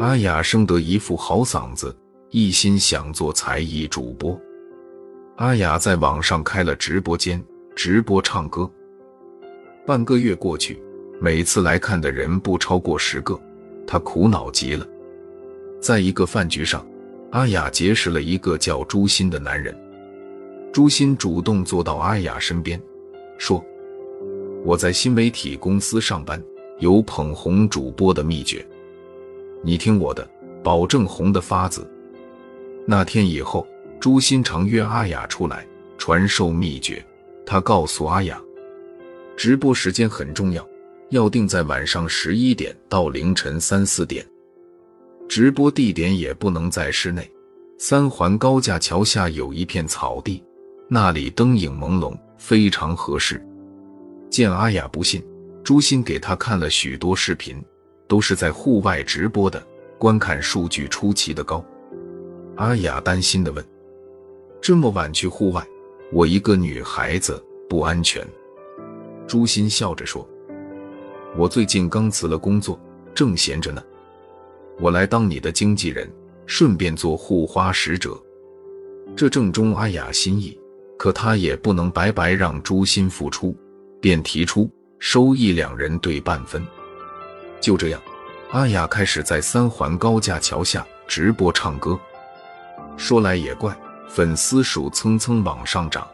阿雅生得一副好嗓子，一心想做才艺主播。阿雅在网上开了直播间，直播唱歌。半个月过去，每次来看的人不超过十个，她苦恼极了。在一个饭局上，阿雅结识了一个叫朱鑫的男人。朱鑫主动坐到阿雅身边，说：“我在新媒体公司上班，有捧红主播的秘诀，你听我的，保证红的发紫。”那天以后，朱鑫常约阿雅出来传授秘诀。他告诉阿雅，直播时间很重要，要定在晚上十一点到凌晨三四点。直播地点也不能在室内，三环高架桥下有一片草地。那里灯影朦胧，非常合适。见阿雅不信，朱鑫给她看了许多视频，都是在户外直播的，观看数据出奇的高。阿雅担心的问：“这么晚去户外，我一个女孩子不安全？”朱鑫笑着说：“我最近刚辞了工作，正闲着呢，我来当你的经纪人，顺便做护花使者。”这正中阿雅心意。可她也不能白白让朱鑫付出，便提出收益两人对半分。就这样，阿雅开始在三环高架桥下直播唱歌。说来也怪，粉丝数蹭蹭往上涨。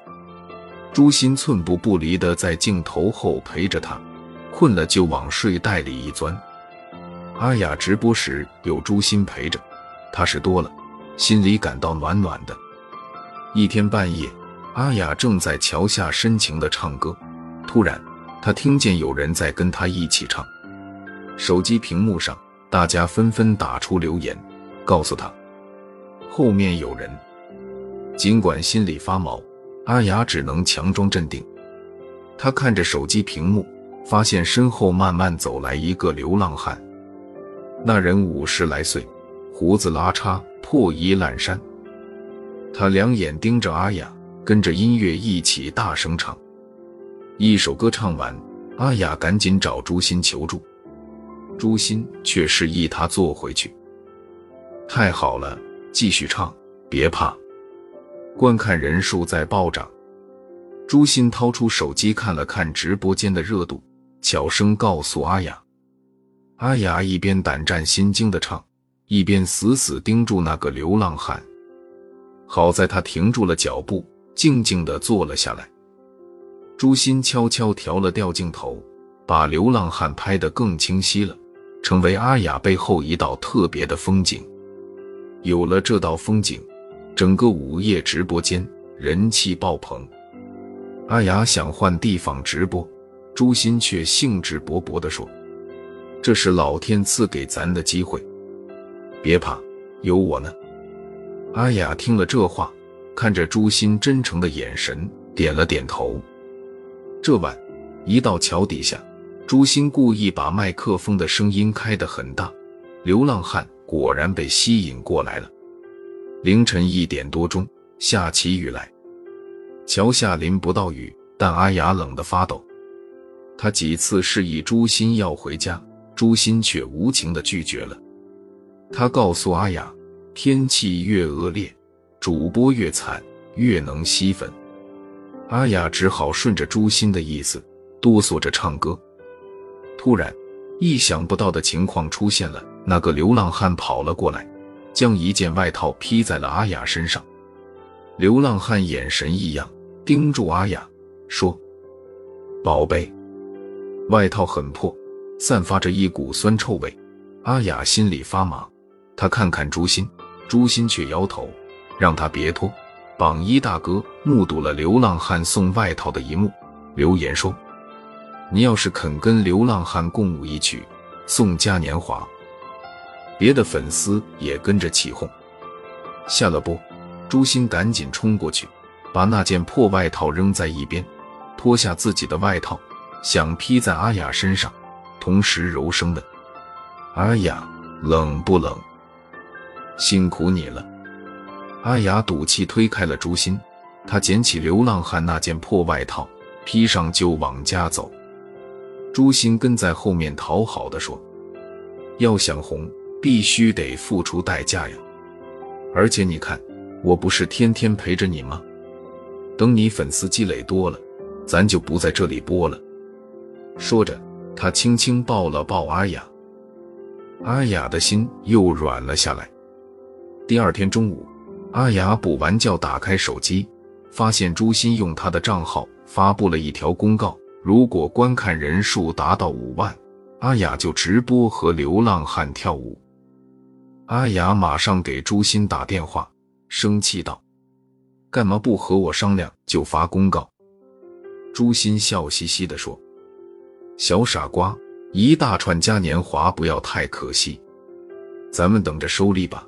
朱鑫寸步不离的在镜头后陪着他，困了就往睡袋里一钻。阿雅直播时有朱鑫陪着，踏实多了，心里感到暖暖的。一天半夜。阿雅正在桥下深情的唱歌，突然，她听见有人在跟她一起唱。手机屏幕上，大家纷纷打出留言，告诉他后面有人。尽管心里发毛，阿雅只能强装镇定。她看着手机屏幕，发现身后慢慢走来一个流浪汉。那人五十来岁，胡子拉碴，破衣烂衫。他两眼盯着阿雅。跟着音乐一起大声唱，一首歌唱完，阿雅赶紧找朱鑫求助，朱鑫却示意他坐回去。太好了，继续唱，别怕。观看人数在暴涨，朱鑫掏出手机看了看直播间的热度，悄声告诉阿雅。阿雅一边胆战心惊的唱，一边死死盯住那个流浪汉。好在他停住了脚步。静静的坐了下来，朱鑫悄悄调了调镜头，把流浪汉拍得更清晰了，成为阿雅背后一道特别的风景。有了这道风景，整个午夜直播间人气爆棚。阿雅想换地方直播，朱鑫却兴致勃勃地说：“这是老天赐给咱的机会，别怕，有我呢。”阿雅听了这话。看着朱鑫真诚的眼神，点了点头。这晚，一到桥底下，朱鑫故意把麦克风的声音开得很大，流浪汉果然被吸引过来了。凌晨一点多钟，下起雨来，桥下淋不到雨，但阿雅冷得发抖。他几次示意朱鑫要回家，朱鑫却无情地拒绝了。他告诉阿雅，天气越恶劣。主播越惨，越能吸粉。阿雅只好顺着朱鑫的意思，哆嗦着唱歌。突然，意想不到的情况出现了：那个流浪汉跑了过来，将一件外套披在了阿雅身上。流浪汉眼神异样，盯住阿雅，说：“宝贝，外套很破，散发着一股酸臭味。”阿雅心里发麻，她看看朱鑫，朱鑫却摇头。让他别脱。榜一大哥目睹了流浪汉送外套的一幕，留言说：“你要是肯跟流浪汉共舞一曲，送嘉年华。”别的粉丝也跟着起哄。下了播，朱鑫赶紧冲过去，把那件破外套扔在一边，脱下自己的外套，想披在阿雅身上，同时柔声问：“阿雅，冷不冷？辛苦你了。”阿雅赌气推开了朱鑫，他捡起流浪汉那件破外套，披上就往家走。朱鑫跟在后面讨好的说：“要想红，必须得付出代价呀。而且你看，我不是天天陪着你吗？等你粉丝积累多了，咱就不在这里播了。说着，他轻轻抱了抱阿雅，阿雅的心又软了下来。第二天中午，阿雅补完觉，打开手机，发现朱鑫用他的账号发布了一条公告：如果观看人数达到五万，阿雅就直播和流浪汉跳舞。阿雅马上给朱鑫打电话，生气道：“干嘛不和我商量就发公告？”朱鑫笑嘻嘻地说：“小傻瓜，一大串嘉年华不要太可惜，咱们等着收利吧。”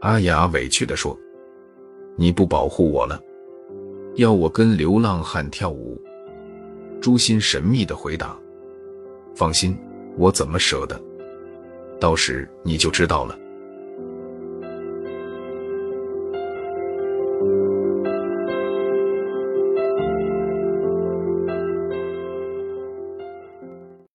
阿雅委屈地说：“你不保护我了，要我跟流浪汉跳舞？”朱心神秘的回答：“放心，我怎么舍得？”到时你就知道了。